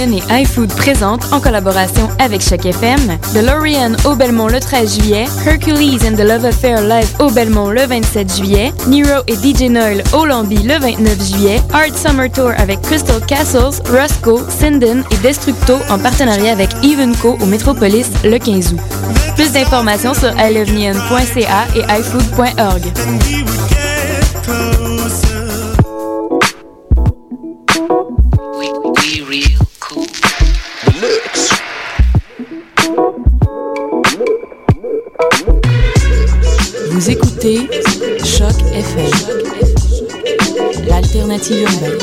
Et iFood présentent, en collaboration avec Choc FM, DeLorean au Belmont le 13 juillet, Hercules and the Love Affair live au Belmont le 27 juillet, Nero et DJ Noel au Lambi le 29 juillet, Art Summer Tour avec Crystal Castles, Roscoe, Sinden et Destructo en partenariat avec Evenco au Metropolis le 15 août. Plus d'informations sur iloveneon.ca et ifood.org. écoutez Choc FM, l'alternative urbaine.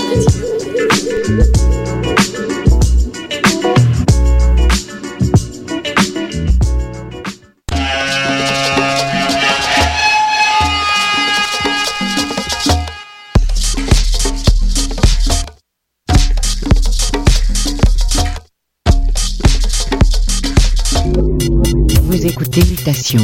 Vous écoutez Mutation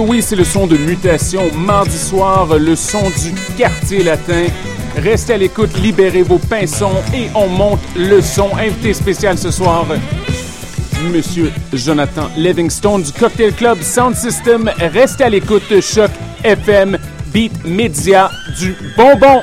Oui, c'est le son de mutation. Mardi soir, le son du quartier latin. Restez à l'écoute, libérez vos pinsons et on monte le son. Invité spécial ce soir, Monsieur Jonathan Livingstone du Cocktail Club Sound System. Restez à l'écoute, Choc FM, Beat Media du bonbon.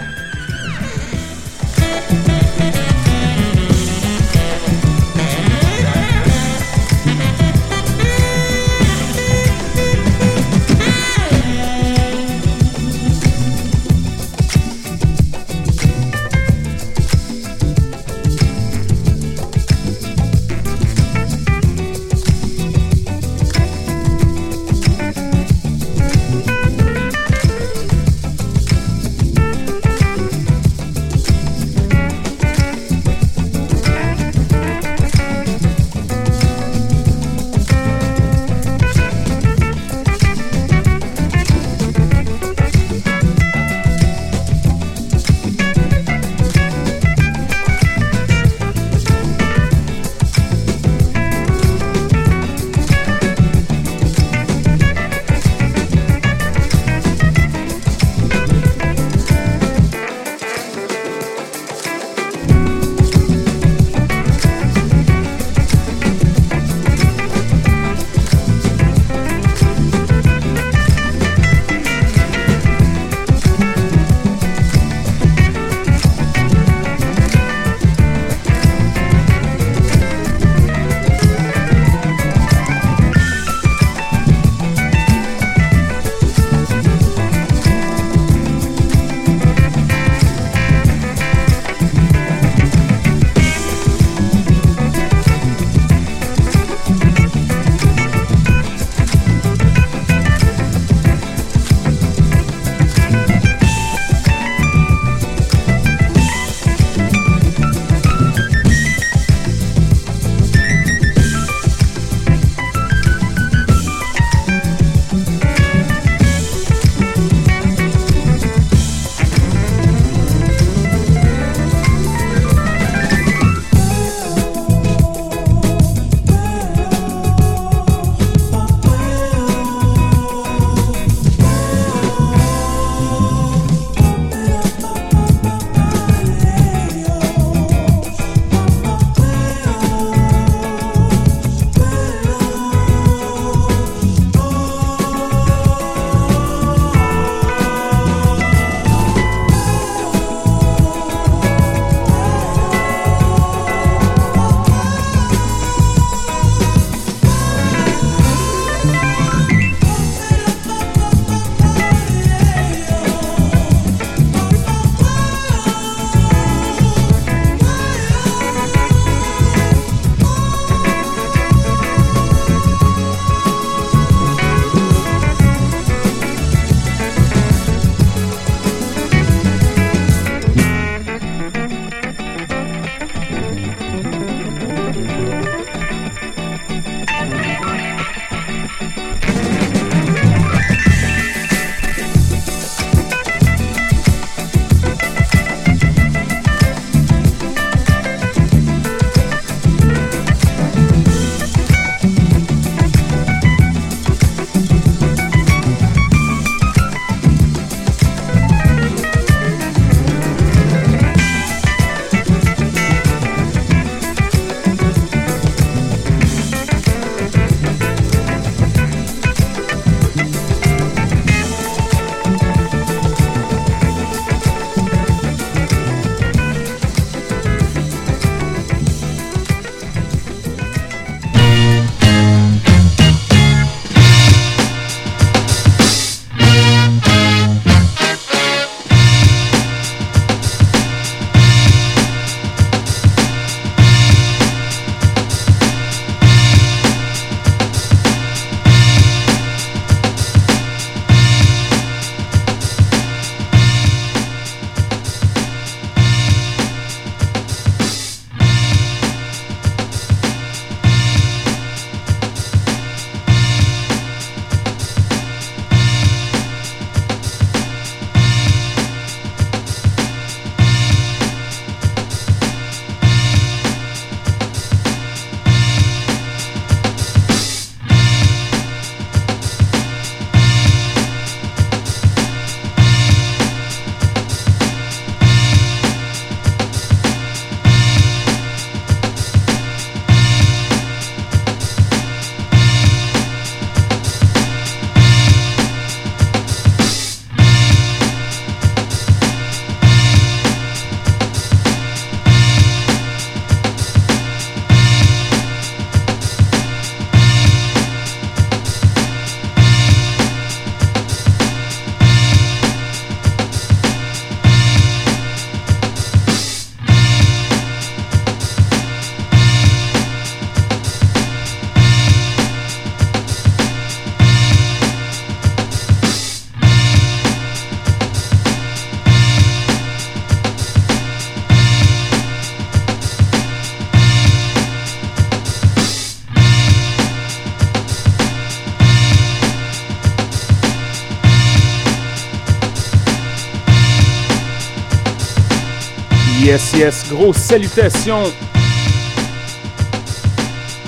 Yes, yes, grosse salutation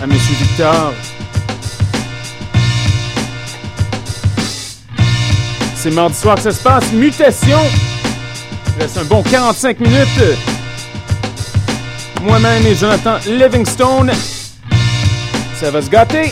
à Monsieur Victor. C'est mardi soir que ça se passe. Mutation. Il reste un bon 45 minutes. Moi-même et Jonathan Livingstone. Ça va se gâter.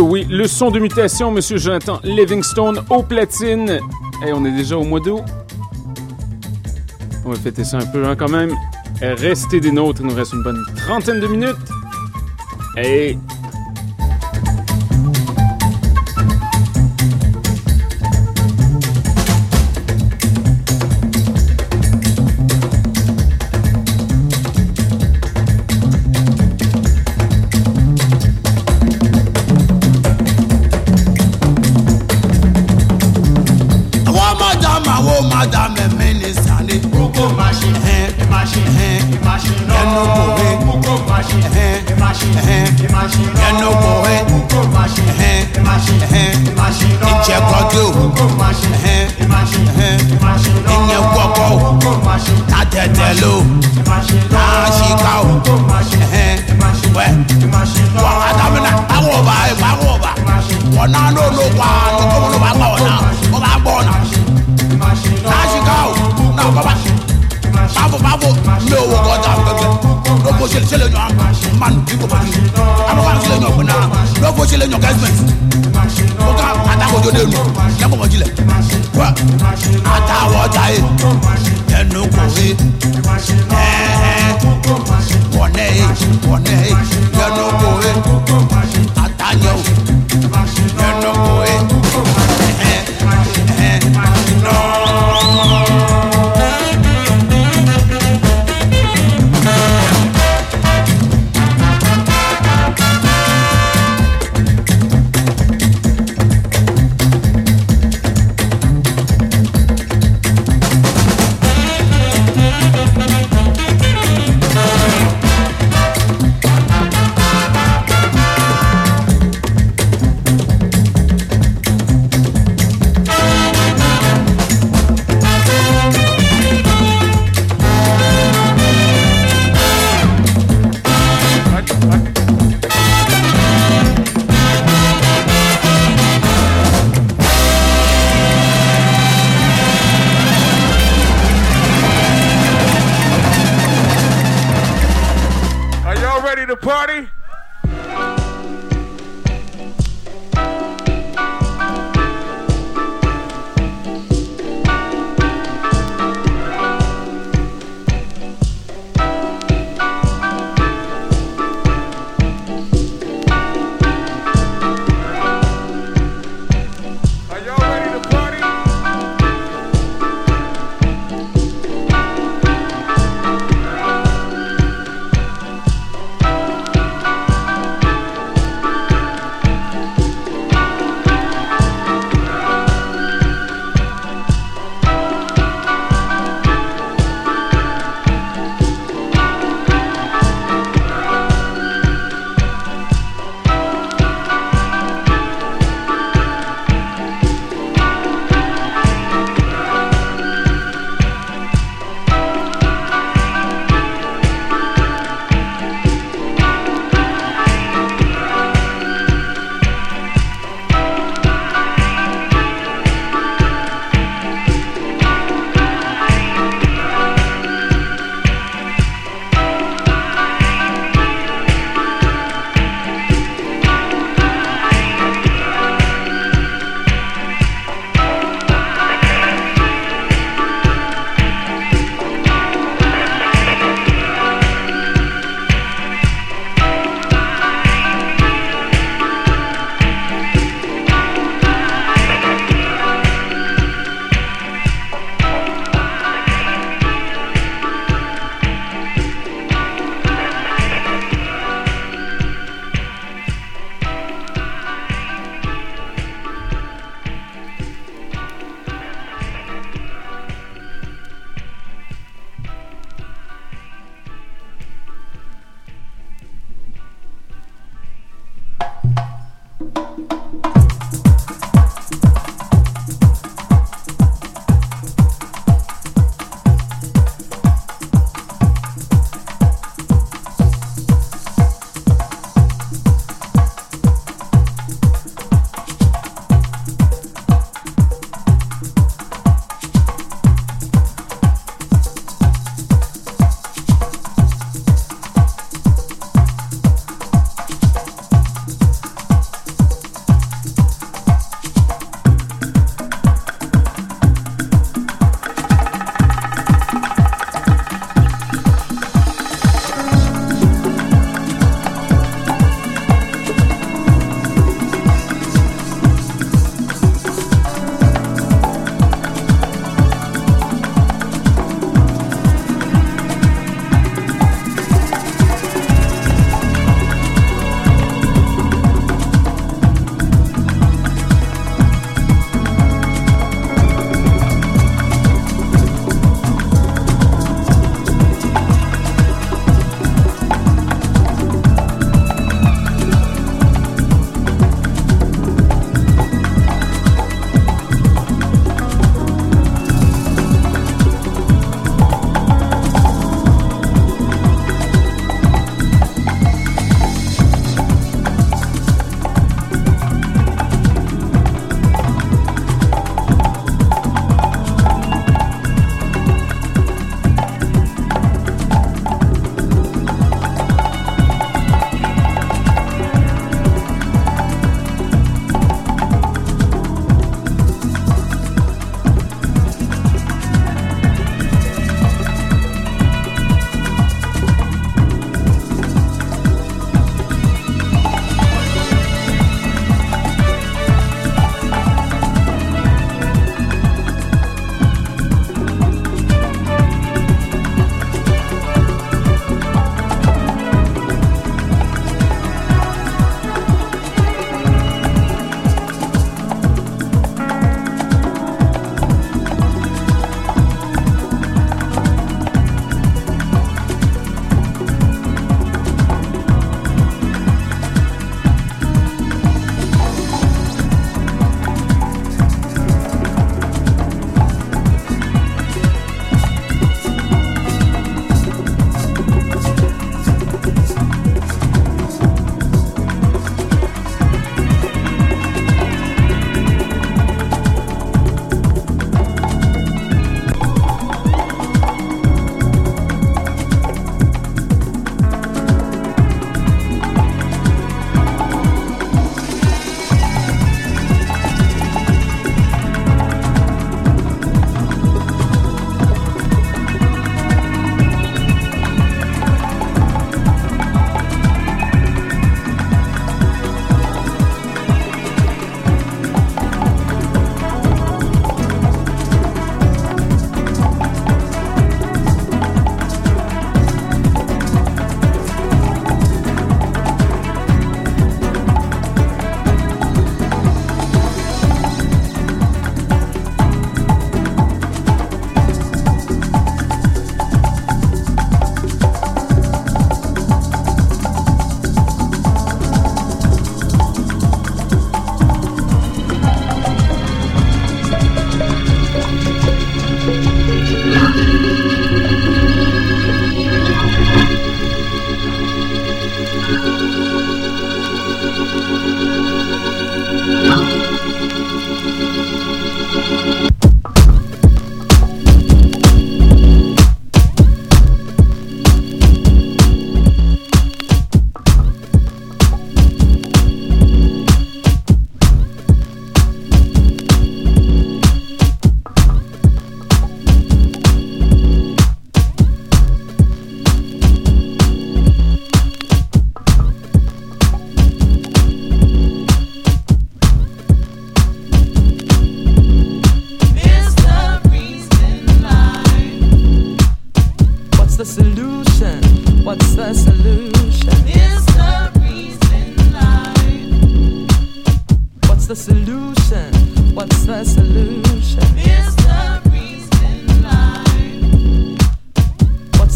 oui, le son de mutation, Monsieur Jonathan Livingstone au platine. Et on est déjà au mois d'août. On va fêter ça un peu hein, quand même. Restez des nôtres, il nous reste une bonne trentaine de minutes. Et.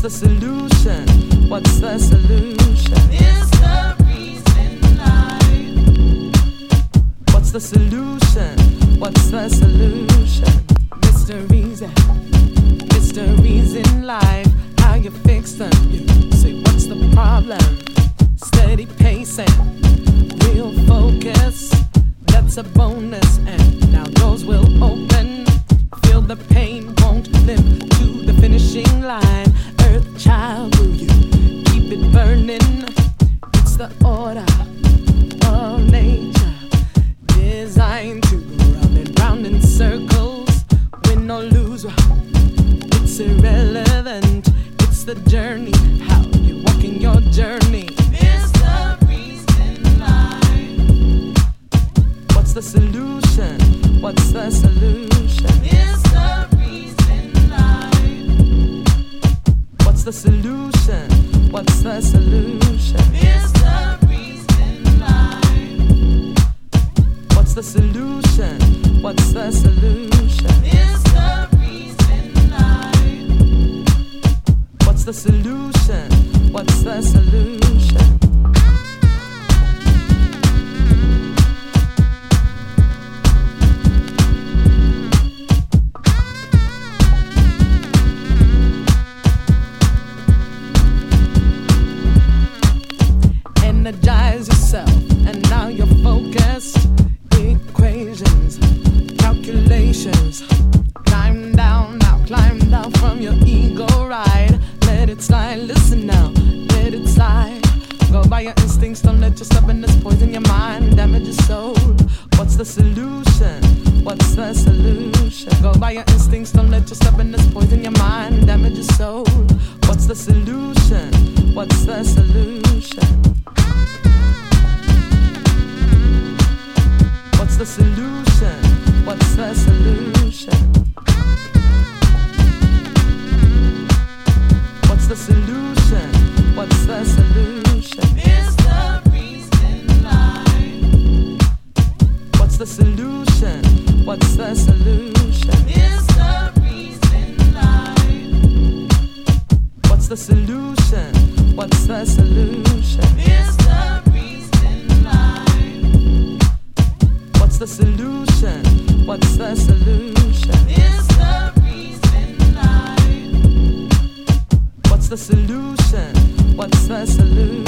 What's the solution? What's the solution? Is the reason life? What's the solution? What's the solution? Mysteries, mysteries in life. How you fix them? You say, what's the problem? Steady pacing, real focus. That's a bonus, and now doors will open. Feel the pain, won't limp to the finishing line. Earth child, will you keep it burning? It's the order of nature designed to go round in circles, win or lose. It's irrelevant. It's the journey, how you walking your journey. Is the reason? What's the solution? What's the solution? Is the solution? What's the solution? Is the reason life? What's the solution? What's the solution? Is the reason life? What's the solution? What's the solution? What's the solution? What's the solution? Go by your instincts, don't let your stubbornness poison your mind and damage your soul. What's the solution? What's the solution? What's the solution? What's the solution? What's the solution? What's the solution? Is the reason life? What's the solution? What's the solution? Is the reason life? What's the solution? What's the solution? Is the reason life? What's the solution? What's the solution?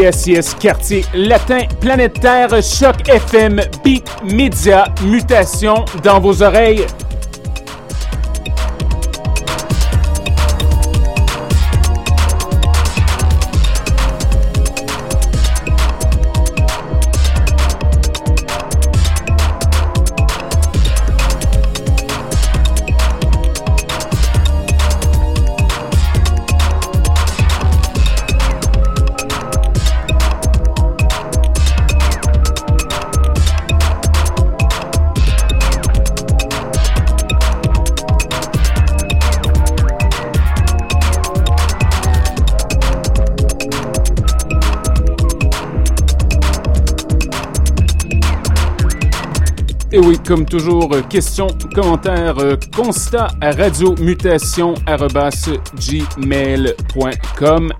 Yes, quartier latin, planète Terre, Choc FM, Beat Media, mutation dans vos oreilles. Comme toujours, euh, questions, commentaires, euh, constat à radiomutation.gmail.com.